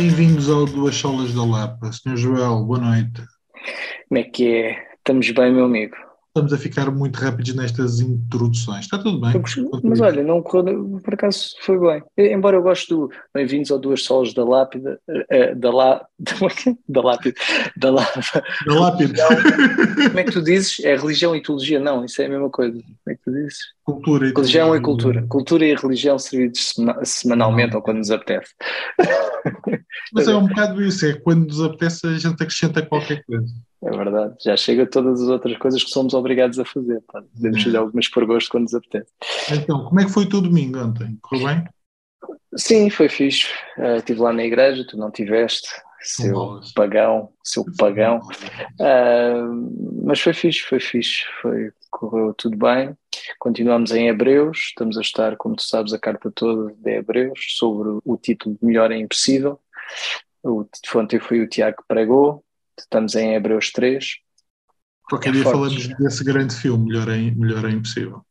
Bem-vindos ao Duas Solas da Lapa. Sr. Joel, boa noite. Como é que é? Estamos bem, meu amigo? Estamos a ficar muito rápidos nestas introduções. Está tudo bem? Mas olha, não correu, por acaso foi bem. Embora eu goste do Bem-vindos ao Duas Solas da Lápida, da, lá, da Lápida, da Lapa. Da Lápida. Como é que tu dizes? É religião e teologia? Não, isso é a mesma coisa. Como é que tu dizes? Cultura e Religião e cultura. Cultura e religião servidos semanalmente ou quando nos apetece. Mas é um bocado isso, é quando nos apetece a gente acrescenta qualquer coisa. É verdade, já chega todas as outras coisas que somos obrigados a fazer. Pá. Podemos fazer algumas por gosto quando nos apetece. Então, como é que foi o teu domingo ontem? Correu bem? Sim, foi fixe. Uh, estive lá na igreja, tu não tiveste, seu pagão, seu pagão. Uh, mas foi fixe, foi fixe, foi, correu tudo bem. Continuamos em Hebreus, estamos a estar, como tu sabes, a carta toda de Hebreus sobre o título de Melhor é Impossível. O, ontem foi o Tiago que pregou, Estamos em Hebreus 3. Qualquer é dia forte. falamos desse grande filme, Melhor é, Melhor é Impossível.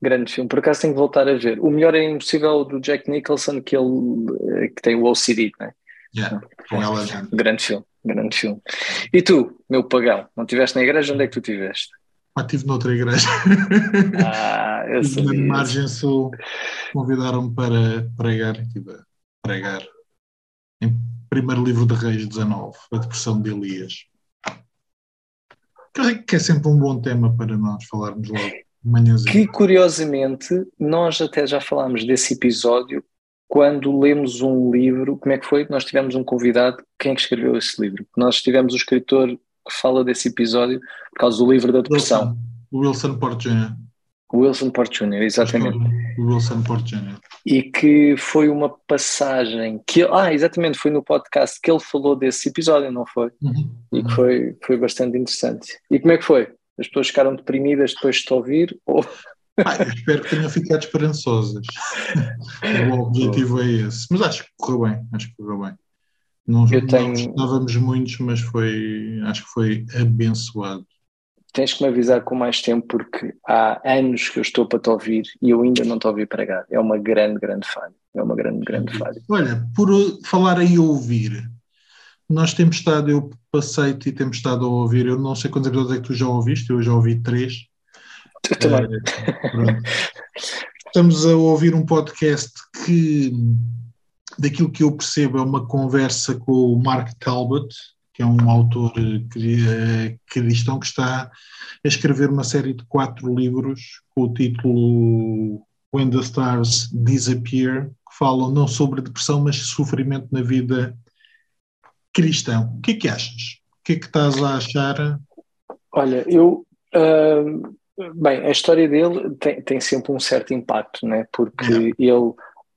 Grande filme, por acaso tenho que voltar a ver. O Melhor é Impossível do Jack Nicholson, que, ele, que tem o OCD, não é? Yeah, com ela grande filme, grande filme. E tu, meu pagão, não estiveste na igreja? Onde é que tu estiveste? Ah, estive noutra igreja. Ah, eu sabia. Na margem sul, convidaram-me para pregar, estive a pregar em primeiro livro de Reis 19, a depressão de Elias. Que é sempre um bom tema para nós falarmos logo manhãzinho. Que curiosamente nós até já falámos desse episódio quando lemos um livro, como é que foi? Nós tivemos um convidado, quem é que escreveu esse livro? Nós tivemos o escritor que fala desse episódio por causa do livro da depressão. Wilson, Wilson Porter Jr. Wilson Porter Jr., exatamente. Wilson Porter Jr. E que foi uma passagem que. Ah, exatamente, foi no podcast que ele falou desse episódio, não foi? Uhum. E que foi, foi bastante interessante. E como é que foi? As pessoas ficaram deprimidas depois de te ouvir? Ou... Ah, espero que tenham ficado esperançosas. o objetivo é esse. Mas acho que correu bem. Acho que correu bem. Não, Eu tenho... não estávamos muitos, mas foi, acho que foi abençoado tens que me avisar com mais tempo porque há anos que eu estou para te ouvir e eu ainda não te ouvi pregar. É uma grande, grande falha. É uma grande, grande falha. Olha, por falar em ouvir, nós temos estado, eu passei-te e temos estado a ouvir, eu não sei quantos episódios é que tu já ouviste, eu já ouvi três. Eu também. É, Estamos a ouvir um podcast que, daquilo que eu percebo, é uma conversa com o Mark Talbot, que é um autor eh, cristão que está a escrever uma série de quatro livros com o título When the Stars Disappear, que falam não sobre depressão, mas sofrimento na vida cristã. O que é que achas? O que é que estás a achar? Olha, eu. Uh, bem, a história dele tem, tem sempre um certo impacto, né? porque é. ele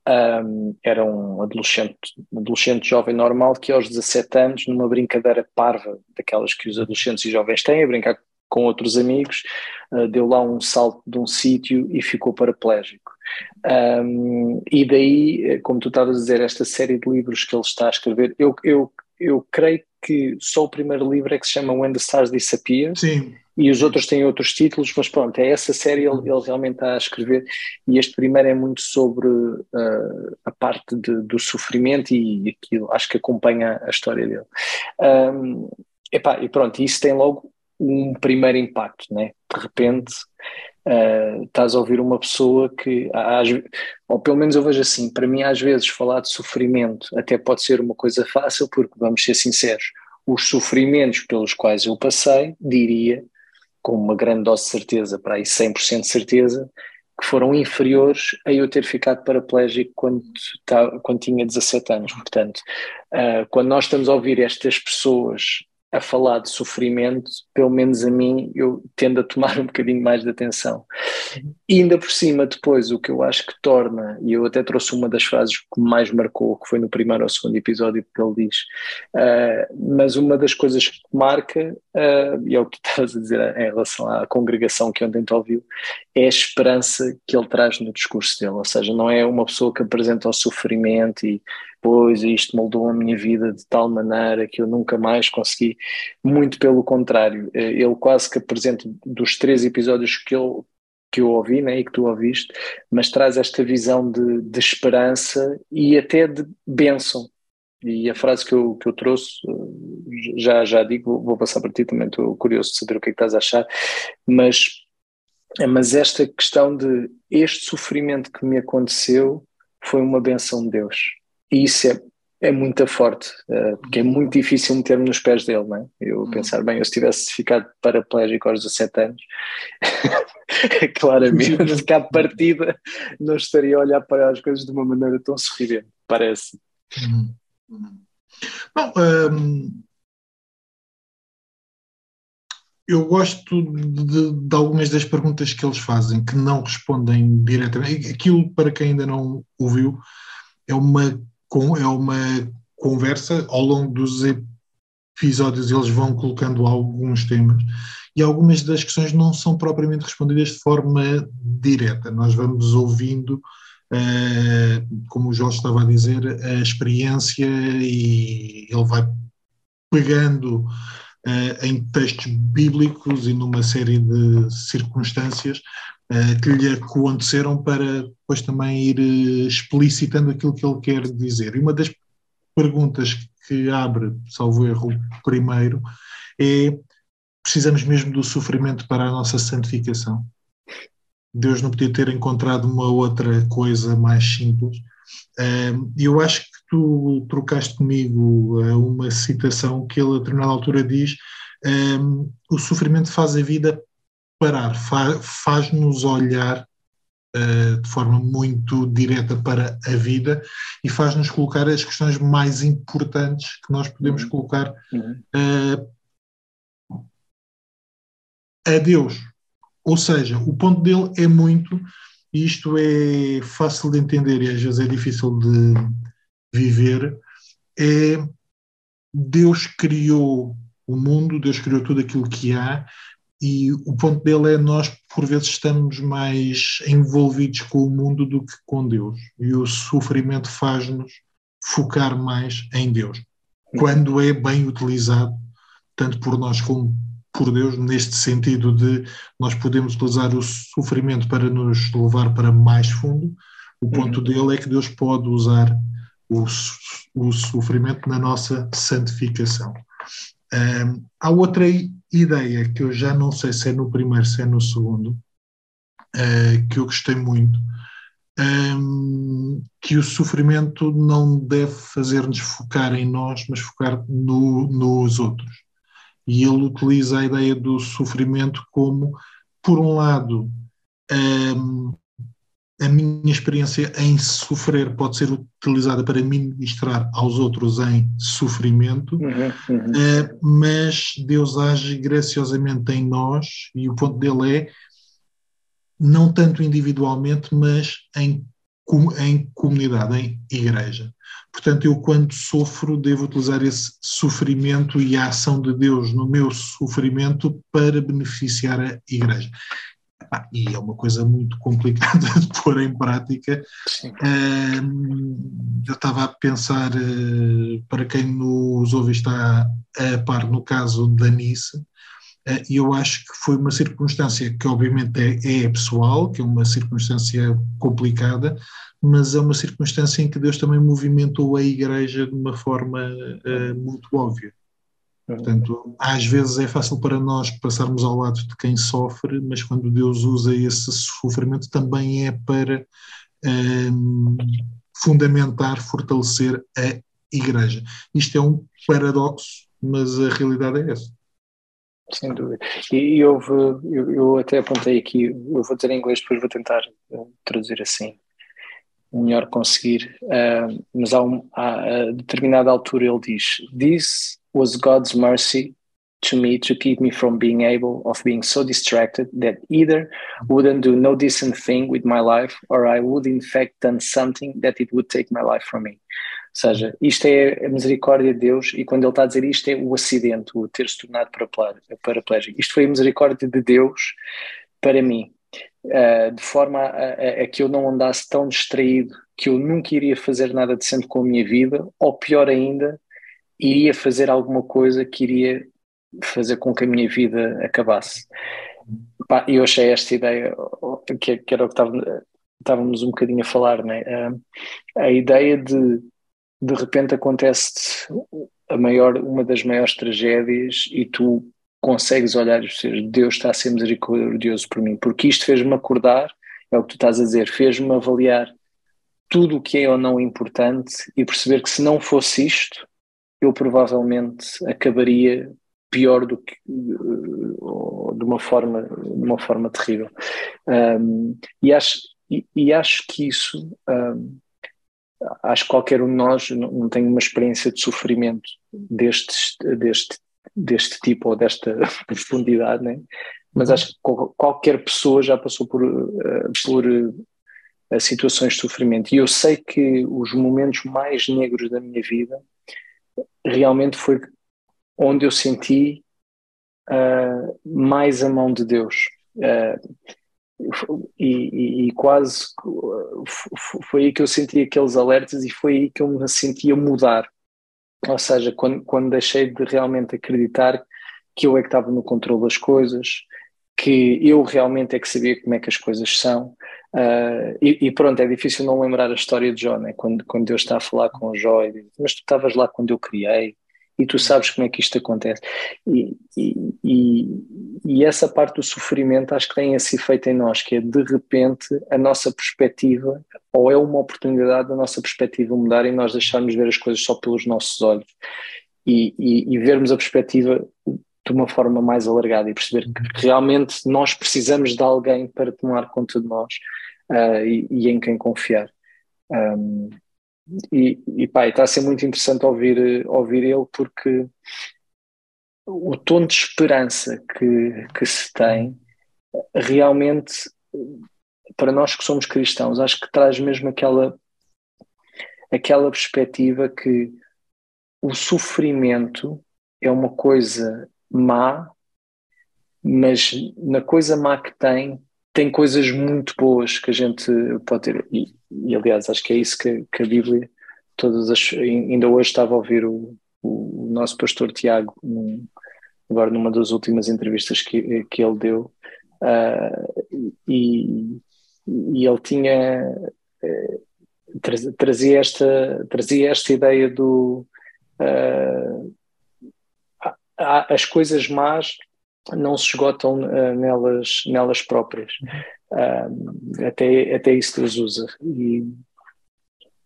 um, era um adolescente, adolescente jovem normal que aos 17 anos, numa brincadeira parva, daquelas que os adolescentes e jovens têm, a brincar com outros amigos, uh, deu lá um salto de um sítio e ficou paraplégico. Um, e daí, eh, como tu estavas a dizer, esta série de livros que ele está a escrever, eu, eu, eu creio que só o primeiro livro é que se chama When the Stars Disappear. Sim e os outros têm outros títulos, mas pronto, é essa série ele, ele realmente está a escrever e este primeiro é muito sobre uh, a parte de, do sofrimento e aquilo, acho que acompanha a história dele. Um, epá, e pronto, isso tem logo um primeiro impacto, né? De repente uh, estás a ouvir uma pessoa que, às, ou pelo menos eu vejo assim, para mim às vezes falar de sofrimento até pode ser uma coisa fácil, porque vamos ser sinceros, os sofrimentos pelos quais eu passei, diria, com uma grande dose de certeza, para aí 100% de certeza, que foram inferiores a eu ter ficado paraplégico quando, quando tinha 17 anos. Portanto, uh, quando nós estamos a ouvir estas pessoas a falar de sofrimento, pelo menos a mim, eu tendo a tomar um bocadinho mais de atenção. E ainda por cima, depois, o que eu acho que torna, e eu até trouxe uma das frases que mais marcou, que foi no primeiro ou segundo episódio que ele diz, uh, mas uma das coisas que marca, uh, e é o que tu estás a dizer em relação à congregação que ontem te ouviu, é a esperança que ele traz no discurso dele, ou seja, não é uma pessoa que apresenta o sofrimento e pois isto moldou a minha vida de tal maneira que eu nunca mais consegui. Muito pelo contrário, eh, ele quase que apresenta dos três episódios que eu, que eu ouvi né, e que tu ouviste, mas traz esta visão de, de esperança e até de bênção. e a frase que eu, que eu trouxe, já, já digo, vou passar para ti também, estou curioso de saber o que é que estás a achar, mas, mas esta questão de este sofrimento que me aconteceu foi uma benção de Deus. E isso é, é muito forte, uh, porque é muito difícil meter-me nos pés dele, não é? Eu uhum. pensar, bem, eu se tivesse ficado paraplégico aos 17 anos, claramente, ficar partida, não estaria a olhar para as coisas de uma maneira tão sorridente, parece. Uhum. Bom, hum, eu gosto de, de, algumas das perguntas que eles fazem, que não respondem diretamente. Aquilo, para quem ainda não ouviu, é uma, é uma conversa ao longo dos episódios, eles vão colocando alguns temas e algumas das questões não são propriamente respondidas de forma direta. Nós vamos ouvindo eh, como o Jorge estava a dizer, a experiência e ele vai pegando uh, em textos bíblicos e numa série de circunstâncias uh, que lhe aconteceram para depois também ir explicitando aquilo que ele quer dizer. E uma das perguntas que abre, salvo erro, primeiro, é precisamos mesmo do sofrimento para a nossa santificação? Deus não podia ter encontrado uma outra coisa mais simples. E eu acho que tu trocaste comigo eh, uma citação que ele a determinada altura diz o sofrimento faz a vida parar, faz-nos olhar uh, de forma muito direta para a vida e faz-nos colocar as questões mais importantes que nós podemos uhum. colocar uh, a Deus ou seja, o ponto dele é muito, e isto é fácil de entender e às vezes é difícil de viver, é Deus criou o mundo, Deus criou tudo aquilo que há, e o ponto dele é nós por vezes estamos mais envolvidos com o mundo do que com Deus e o sofrimento faz-nos focar mais em Deus quando é bem utilizado tanto por nós como por Deus, neste sentido de nós podemos utilizar o sofrimento para nos levar para mais fundo. O ponto uhum. dele é que Deus pode usar o, o sofrimento na nossa santificação. Um, há outra ideia que eu já não sei se é no primeiro, se é no segundo, uh, que eu gostei muito, um, que o sofrimento não deve fazer-nos focar em nós, mas focar no, nos outros. E ele utiliza a ideia do sofrimento como, por um lado, um, a minha experiência em sofrer pode ser utilizada para ministrar aos outros em sofrimento, uhum, uhum. Uh, mas Deus age graciosamente em nós e o ponto dele é não tanto individualmente, mas em, em comunidade, em igreja. Portanto, eu quando sofro devo utilizar esse sofrimento e a ação de Deus no meu sofrimento para beneficiar a Igreja. E é uma coisa muito complicada de pôr em prática. eu estava a pensar, uh, para quem nos ouve está a par no caso da Nice, uh, e eu acho que foi uma circunstância que obviamente é, é pessoal, que é uma circunstância complicada, mas é uma circunstância em que Deus também movimentou a Igreja de uma forma uh, muito óbvia. Portanto, às vezes é fácil para nós passarmos ao lado de quem sofre, mas quando Deus usa esse sofrimento também é para um, fundamentar, fortalecer a Igreja. Isto é um paradoxo, mas a realidade é essa. Sem dúvida. E houve, eu, eu até apontei aqui, eu vou dizer em inglês, depois vou tentar uh, traduzir assim melhor conseguir, uh, mas há, um, há a determinada altura ele diz: This was God's mercy to me to keep me from being able of being so distracted that either wouldn't do no decent thing with my life or I would in fact done something that it would take my life from me. Ou seja, isto é a misericórdia de Deus e quando ele está a dizer isto é o acidente, o ter se tornado paraplégico. Isto foi a misericórdia de Deus para mim uh, de forma a, a, que eu não andasse tão distraído que eu nunca iria fazer nada decente com a minha vida, ou pior ainda, iria fazer alguma coisa que iria fazer com que a minha vida acabasse. E eu achei esta ideia, que, era o que estávamos um bocadinho a falar, né? Uh, a ideia de de repente acontece a maior, uma das maiores tragédias e tu consegues olhar e dizer Deus está a ser misericordioso por mim, porque isto fez-me acordar, é o que tu estás a dizer, fez-me avaliar tudo o que é ou não importante e perceber que se não fosse isto, eu provavelmente acabaria pior do que de uma forma de uma forma terrível um, e acho e, e, acho que isso um, acho que qualquer um de nós não, não tem uma experiência de sofrimento deste deste deste tipo ou desta profundidade né? mas uhum. acho que qualquer pessoa já passou por uh, por uh, situações de sofrimento e eu sei que os momentos mais negros da minha vida realmente foi onde eu senti uh, mais a mão de Deus. Uh, e, e, quase foi aí que eu senti aqueles alertas e foi aí que eu me sentia mudar. Ou seja, quando, quando deixei de realmente acreditar que eu é que estava no controle das coisas, que eu realmente é que sabia como é que as coisas são. Uh, e, e, pronto, é difícil não lembrar a história de Jó, né? quando, quando Deus está a falar com Jó e diz, mas tu estavas lá quando eu criei, e tu sabes como é que isto acontece. E, e, e, e, essa parte do sofrimento acho que tem esse efeito em nós, que é de repente a nossa perspectiva, ou é uma oportunidade da nossa perspectiva mudar e nós deixarmos ver as coisas só pelos nossos olhos e, e vermos a perspectiva de uma forma mais alargada e perceber que realmente nós precisamos de alguém para tomar conta de nós uh, e, em quem confiar. Um, e, e pá, está a ser muito interessante ouvir, ouvir ele porque o tom de esperança que, que se tem realmente para nós que somos cristãos acho que traz mesmo aquela aquela perspectiva que o sofrimento é uma coisa má mas na coisa má que tem tem coisas muito boas que a gente pode ter. E, e aliás, acho que é isso que, que, a Bíblia, todas as. Ainda hoje estava a ouvir o, o, nosso pastor Tiago, um, agora numa das últimas entrevistas que, que ele deu, uh, e, e ele tinha. Uh, trazia esta, trazia esta ideia do. Uh, as coisas más não se esgotam uh, nelas, nelas próprias. Uh, até, até isso Deus usa. E,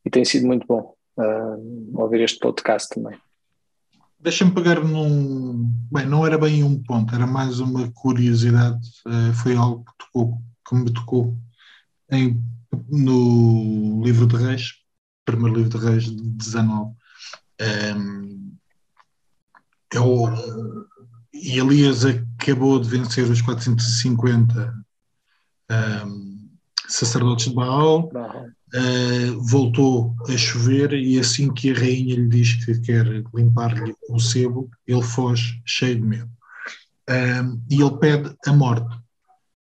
e tem sido muito bom uh, ouvir este podcast também. Deixa-me pegar num. Bem, não era bem um ponto, era mais uma curiosidade. foi algo que, tocou, que me tocou em, no livro de Reis, primeiro livro de Reis de 19. Um, é o, e Elias acabou de vencer os 450 um, sacerdotes de Baal, uh, voltou a chover e assim que a rainha lhe diz que quer limpar-lhe o sebo, ele foge cheio de medo. Um, e ele pede a morte.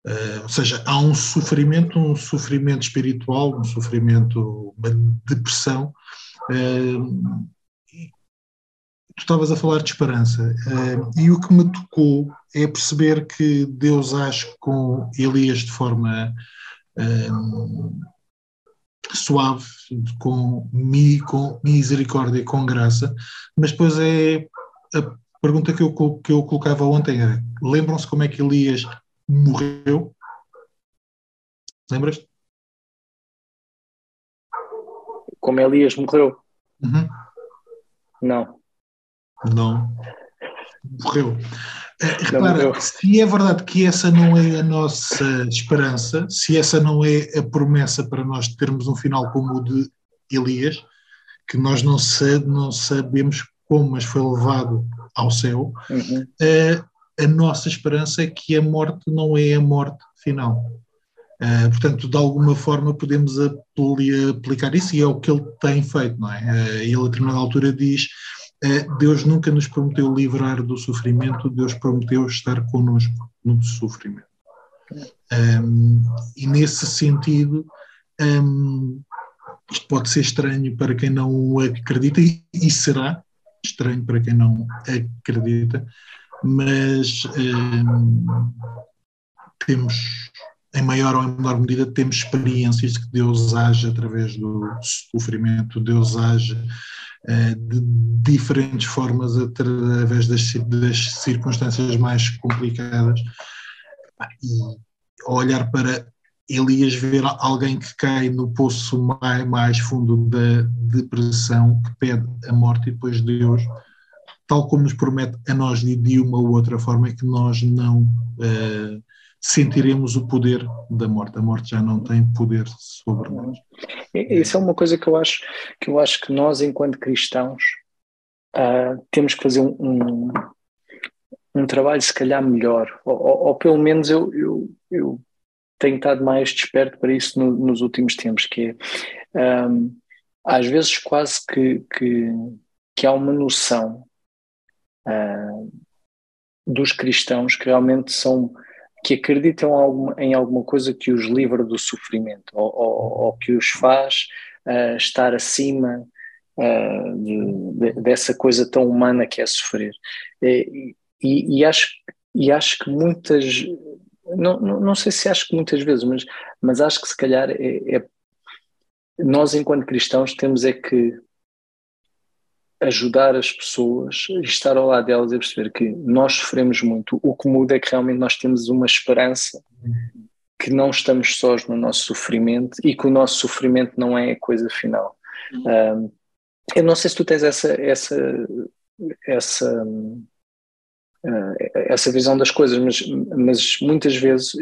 Uh, ou seja, há um sofrimento, um sofrimento espiritual, um sofrimento, uma depressão, uh, tu estavas a falar de esperança uh, e o que me tocou é perceber que Deus age com Elias de forma suave, com, mi, com misericórdia, com graça, mas depois é a pergunta que eu, que eu colocava ontem era, lembram-se como é que Elias morreu? Lembras? Como Elias morreu? Uhum. Não. Não. Morreu. Eh, repara, se é verdade que essa não é a nossa esperança, se essa não é a promessa para nós termos um final como o de Elias, que nós não, não sabemos como, mas foi levado ao céu, uhum. a, eh, a nossa esperança é que a morte não é a morte final. Uh, portanto, de alguma forma podemos aplicar isso e é o que ele tem feito, não é? Uh, ele a determinada altura diz Deus nunca nos prometeu livrar do sofrimento, Deus prometeu estar connosco no sofrimento. Um, e nesse sentido, um, isto pode ser estranho para quem não acredita, e, e será estranho para quem não acredita, mas um, temos em maior ou em menor medida, temos experiências de que Deus age através do sofrimento, Deus age de diferentes formas através das, das circunstâncias mais complicadas. E olhar para Elias ver alguém que cai no poço mais, mais fundo da depressão, que pede a morte, e depois Deus, tal como nos promete a nós de uma ou outra forma, é que nós não uh, sentiremos o poder da morte. A morte já não tem poder sobre nós. Isso é uma coisa que eu acho que eu acho que nós, enquanto cristãos, uh, temos que fazer um, um, um, trabalho se calhar melhor, ou, ou, ou pelo menos eu, eu, eu tenho estado mais desperto para isso no, nos últimos tempos, que é um, às vezes quase que, que, que há uma noção uh, dos cristãos que realmente são que acreditam em alguma coisa que os livra do sofrimento ou, ou, ou que os faz uh, estar acima uh, de, de, dessa coisa tão humana que é sofrer. E, e, e, acho, e acho que muitas, não, não, não sei se acho que muitas vezes, mas, mas acho que se calhar é, é nós enquanto cristãos temos é que ajudar as pessoas, estar ao lado delas e perceber que nós sofremos muito. O que muda é que realmente nós temos uma esperança que não estamos sós no nosso sofrimento e que o nosso sofrimento não é a coisa final. Um, eu não sei se tu tens essa essa essa uh, essa visão das coisas, mas, mas muitas vezes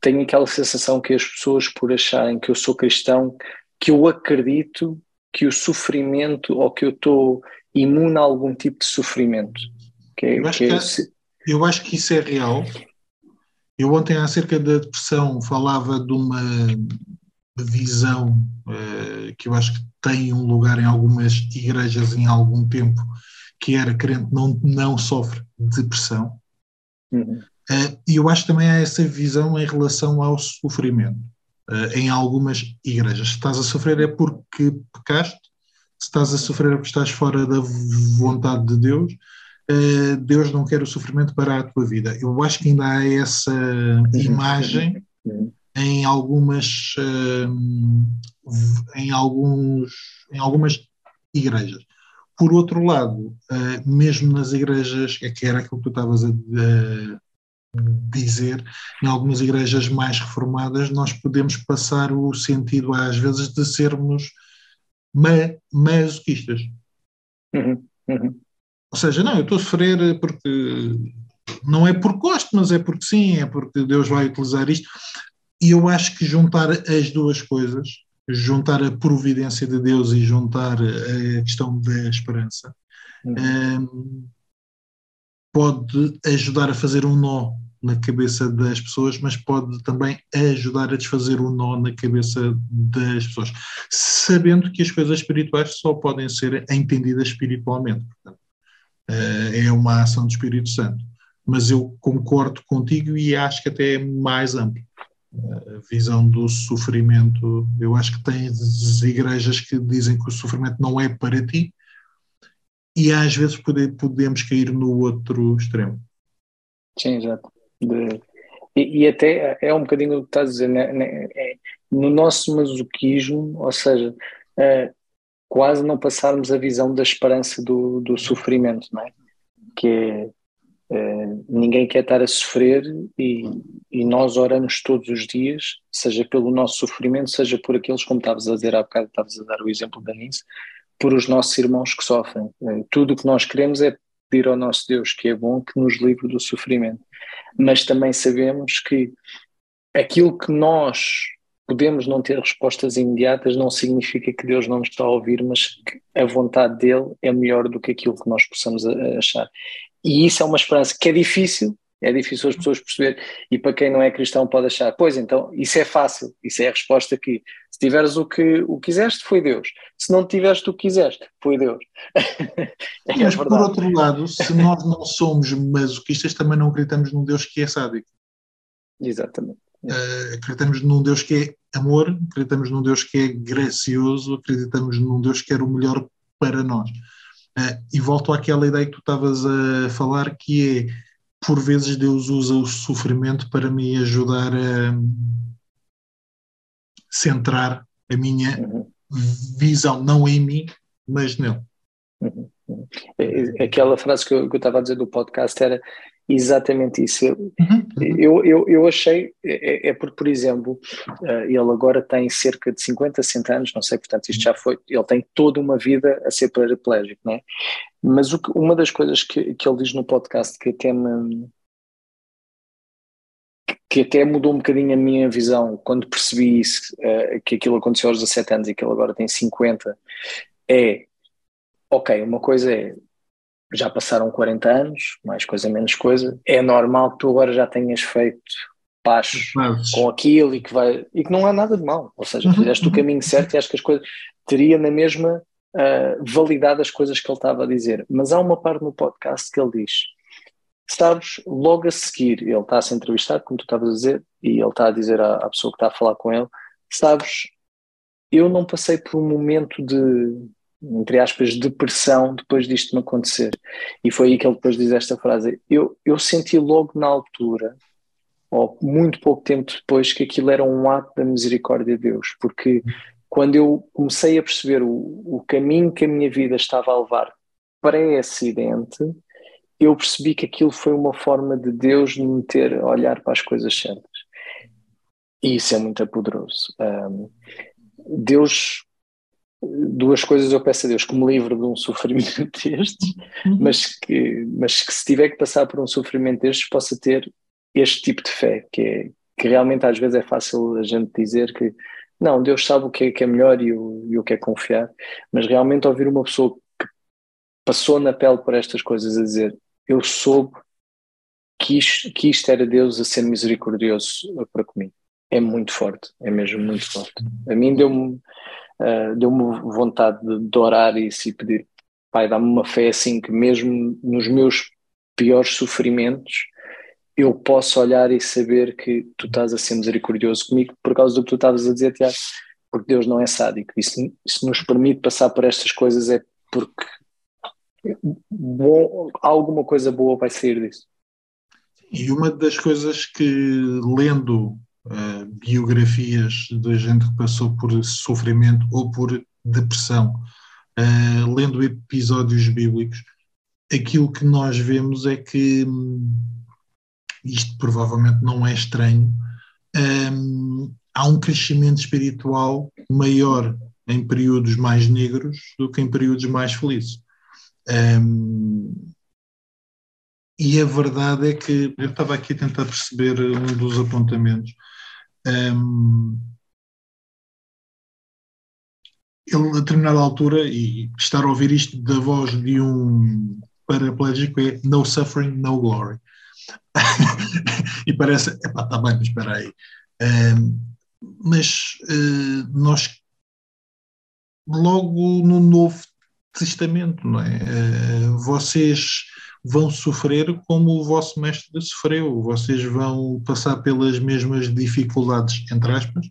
tenho aquela sensação que as pessoas, por acharem que eu sou cristão, que eu acredito que o sofrimento ou que eu estou imune a algum tipo de sofrimento. Que é, eu, acho que, é, eu acho que isso é real. Eu ontem, acerca da depressão, falava de uma visão uh, que eu acho que tem um lugar em algumas igrejas em algum tempo, que era crente não, não sofre depressão. Uhum. Uh, e eu acho que também há essa visão em relação ao sofrimento. Uh, em algumas igrejas. Se estás a sofrer é porque pecaste, se estás a sofrer é porque estás fora da vontade de Deus, uh, Deus não quer o sofrimento para a tua vida. Eu acho que ainda há essa uhum. imagem em algumas, uh, em, alguns, em algumas igrejas. Por outro lado, mesmo nas igrejas, é que era aquilo que tu estavas a, dizer, em algumas igrejas mais reformadas, nós podemos passar o sentido, às vezes, de sermos ma masoquistas. Uhum, uhum. Ou seja, não, eu estou a sofrer porque não é porque gosto, mas é porque sim, é porque Deus vai utilizar isto. E eu acho que juntar as duas coisas, juntar a providência de Deus e juntar a questão da esperança, uhum. um, pode ajudar a fazer um nó na cabeça das pessoas, mas pode também ajudar a desfazer o nó na cabeça das pessoas, sabendo que as coisas espirituais só podem ser entendidas espiritualmente. Portanto, eh, é uma ação do Espírito Santo. Mas eu concordo contigo e acho que até é mais amplo. A visão do sofrimento, eu acho que tem igrejas que dizem que o sofrimento não é para ti, e às vezes podemos cair no outro extremo. Sim, exato. De, e, e, até é um bocadinho o que estás a dizer, né, né, é, no nosso masoquismo, ou seja, é, quase não passarmos a visão da esperança do, do sofrimento, não é? Que é, é, ninguém quer estar a sofrer e, e nós oramos todos os dias, seja pelo nosso sofrimento, seja por aqueles, como estavas a dizer há bocado, estavas a dar o exemplo da Nice, por os nossos irmãos que sofrem. É, tudo o que nós queremos é pedir ao nosso Deus que é bom que nos livre do sofrimento mas também sabemos que aquilo que nós podemos não ter respostas imediatas não significa que Deus não nos está a ouvir, mas que a vontade dele é melhor do que aquilo que nós possamos achar. E isso é uma esperança que é difícil, é difícil as pessoas perceber, e para quem não é cristão pode achar, pois então, isso é fácil, isso é a resposta aqui. Se tiveres o que o quiseste, foi Deus. Se não tiveste o que quiseste, foi Deus. é Mas por outro lado, se nós não somos masoquistas, também não acreditamos num Deus que é sádico. Exatamente. Uh, acreditamos num Deus que é amor, acreditamos num Deus que é gracioso, acreditamos num Deus que quer o melhor para nós. Uh, e volto àquela ideia que tu estavas a falar, que é por vezes Deus usa o sofrimento para me ajudar a centrar a minha uhum. visão, não em mim, mas nele. Uhum. uhum. É, é, aquela frase que eu, que eu estava a dizer do podcast era exatamente isso. Eu, uhum. eu, eu, eu, achei, é, é, porque, por exemplo, uh, ele agora tem cerca de 50, 60 anos, não sei, portanto, isto já foi, ele tem toda uma vida a ser paraplégico, não é? Mas o que, uma das coisas que, que ele diz no podcast que até me que até mudou um bocadinho a minha visão quando percebi isso, uh, que aquilo aconteceu aos 17 anos e que ele agora tem 50, é, ok, uma coisa é, já passaram 40 anos, mais coisa, menos coisa, é normal que tu agora já tenhas feito paz com aquilo e que, vai, e que não há nada de mal, ou seja, uhum, fizeste uhum. o caminho certo e acho que as coisas, teria na mesma uh, validade as coisas que ele estava a dizer, mas há uma parte no podcast que ele diz, sabes, logo a seguir, ele está a ser entrevistado, como tu estavas a dizer, e ele está a dizer à, à, pessoa que está a falar com ele, sabes, eu não passei por um momento de, entre aspas, depressão depois disto me acontecer. E foi aí que ele depois diz esta frase. Eu, eu senti logo na altura, ou muito pouco tempo depois, que aquilo era um ato da misericórdia de Deus, porque quando eu comecei a perceber o, o caminho que a minha vida estava a levar pré-acidente, eu percebi que aquilo foi uma forma de Deus me ter a olhar para as coisas certas. E isso é muito poderoso. Um, Deus, duas coisas eu peço a Deus, que me livre de um sofrimento destes, uhum. mas, que, mas que se tiver que passar por um sofrimento destes, possa ter este tipo de fé, que, é, que realmente às vezes é fácil a gente dizer que não, Deus sabe o que é, que é melhor e o, e o que é confiar, mas realmente ouvir uma pessoa que passou na pele por estas coisas a dizer eu soube que isto, que isto era Deus a ser misericordioso para comigo. É muito forte, é mesmo muito forte. A mim deu-me uh, deu vontade de, orar e se pedir, Pai, dá-me uma fé assim que mesmo nos meus piores sofrimentos eu posso olhar e saber que tu estás a ser misericordioso comigo por causa do que tu estavas a dizer, Tiago, porque Deus não é sádico. Isso, isso nos permite passar por estas coisas é porque bom, alguma coisa boa vai sair disso. E uma das coisas que, lendo uh, biografias de gente que passou por sofrimento ou por depressão, uh, lendo episódios bíblicos, aquilo que nós vemos é que hum, isto provavelmente não é estranho. Um, há um crescimento espiritual maior em períodos mais negros do que em períodos mais felizes. Um, e a verdade é que eu estava aqui a tentar perceber um dos apontamentos. Um, ele, a determinada altura, e estar a ouvir isto da voz de um paraplégico é no suffering, no glory. e parece, epá, está bem, mas espera aí. Um, mas uh, nós, logo no Novo Testamento, não é? Eh, vocês vão sofrer como o vosso mestre sofreu, vocês vão passar pelas mesmas dificuldades, entre aspas,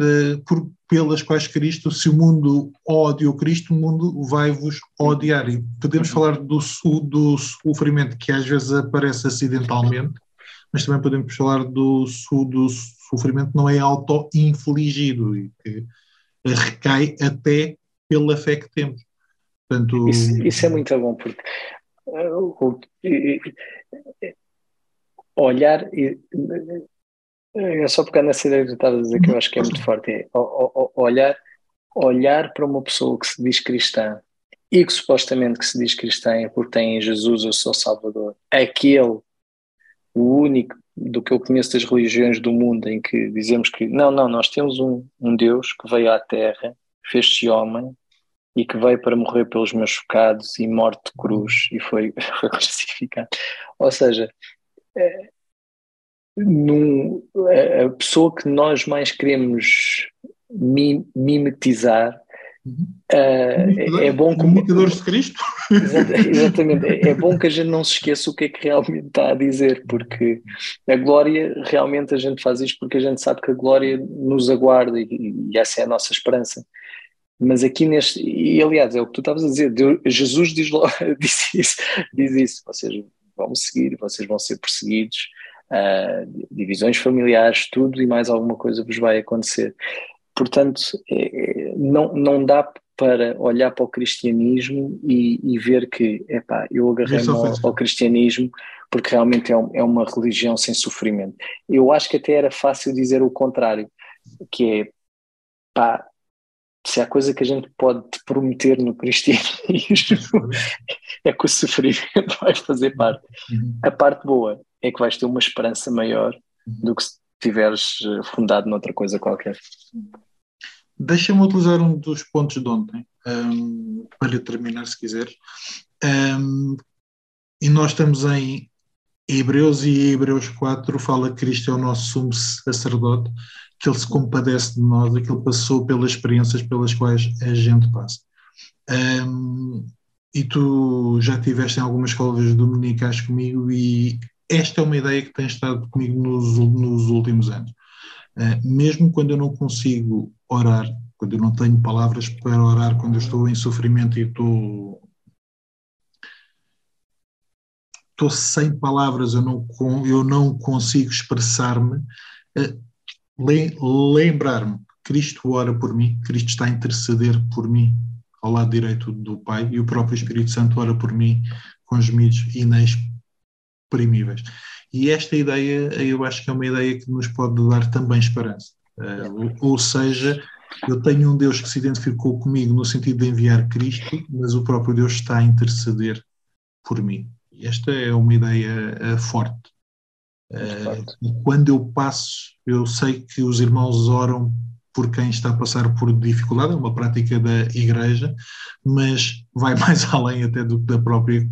eh, por, pelas quais Cristo, se o mundo odia o Cristo, o mundo vai-vos odiar. E podemos uhum. falar do, do sofrimento que às vezes aparece acidentalmente, mas também podemos falar do, do sofrimento que não é auto-infligido e que recai até pela fé que temos. Portanto, isso, isso é muito bom, porque olhar é só pegar nessa ideia que tu estavas a dizer que eu acho que é muito forte, é olhar, olhar para uma pessoa que se diz cristã e que supostamente que se diz cristã é porque tem em Jesus o seu Salvador, aquele, o único do que eu conheço das religiões do mundo em que dizemos que não, não, nós temos um, um Deus que veio à Terra, fez-se homem, e que veio para morrer pelos meus pecados e morte de cruz e foi, foi crucificado. Ou seja, é, num, a pessoa que nós mais queremos mimetizar uh, é bom como imitadores de Cristo? Exatamente. É, é bom que a gente não se esqueça o que é que realmente está a dizer porque a glória realmente a gente faz isto porque a gente sabe que a glória nos aguarda e, e essa é a nossa esperança mas aqui neste, e aliás, é o que tu estavas a dizer, Deus, Jesus diz, diz, isso, diz isso, seja, vão seguir, vocês vão ser perseguidos, uh, divisões familiares, tudo e mais alguma coisa vos vai acontecer. Portanto, é, não, não dá para olhar para o cristianismo e, e ver que, epá, eu agarrei ao, ao, cristianismo porque realmente é, um, é uma religião sem sofrimento. Eu acho que até era fácil dizer o contrário, que é, pá, se há coisa que a gente pode prometer no cristianismo é que o sofrimento vai fazer parte. Uhum. A parte boa é que vais ter uma esperança maior uhum. do que se estiveres eh, fundado noutra coisa qualquer. Deixa-me utilizar um dos pontos de ontem um, para terminar, se quiser. Um, e nós estamos em Hebreus e Hebreus 4 fala que Cristo é o nosso sumo sacerdote que ele se compadece de nós, que ele passou pelas experiências pelas quais a gente passa. Um, e tu já tiveste em algumas escolas dominicais comigo e esta é uma ideia que tem estado comigo nos, nos últimos anos. Uh, mesmo quando eu não consigo orar, quando eu não tenho palavras para orar, quando eu estou em sofrimento e estou estou sem palavras, eu não, eu não consigo expressar-me, uh, lembrar-me Cristo ora por mim, Cristo está a interceder por mim ao lado direito do Pai e o próprio Espírito Santo ora por mim com gemidos inexprimíveis. E esta ideia, eu acho que é uma ideia que nos pode dar também esperança. Uh, ou seja, eu tenho um Deus que se identificou comigo no sentido de enviar Cristo, mas o próprio Deus está a interceder por mim. Esta é uma ideia uh, forte. Uh, e quando eu passo, eu sei que os irmãos oram por quem está a passar por dificuldade, é uma prática da igreja, mas vai mais além até do que da própria,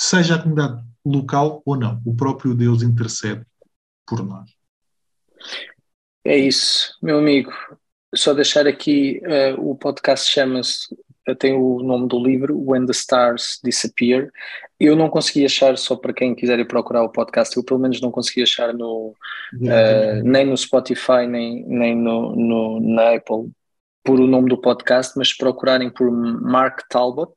seja a comunidade local ou não, o próprio Deus intercede por nós. É isso, meu amigo. Só deixar aqui, uh, o podcast chama-se tem o nome do livro, When the Stars Disappear. Eu não consegui achar, só para quem quiser ir procurar o podcast, eu pelo menos não consegui achar no, uh, nem no Spotify, nem, nem no, no, na Apple, por o nome do podcast, mas se procurarem por Mark Talbot,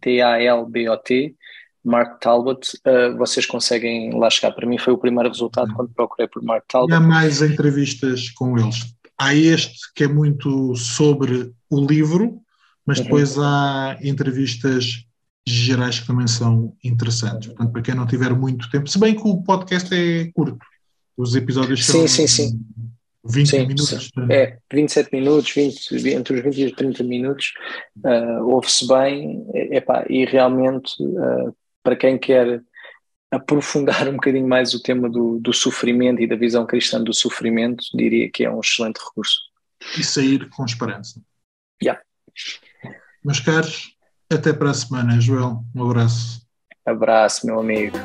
T-A-L-B-O-T, Mark Talbot, uh, vocês conseguem lá chegar. Para mim foi o primeiro resultado quando procurei por Mark Talbot. E há mais entrevistas com eles. Há este que é muito sobre o livro, mas uhum. depois há entrevistas gerais que também são interessantes. Portanto, para quem não tiver muito tempo, se bem que o podcast é curto, os episódios são sim, sim, sim. 20 sim, minutos. Sim. É, 27 minutos, 20, entre os 20 e os 30 minutos, uh, ouve-se bem, epá, e realmente, uh, para quem quer aprofundar um bocadinho mais o tema do, do sofrimento e da visão cristã do sofrimento, diria que é um excelente recurso. E sair com esperança. Yeah. Meus caros, até para a semana, Joel. Um abraço. Abraço, meu amigo.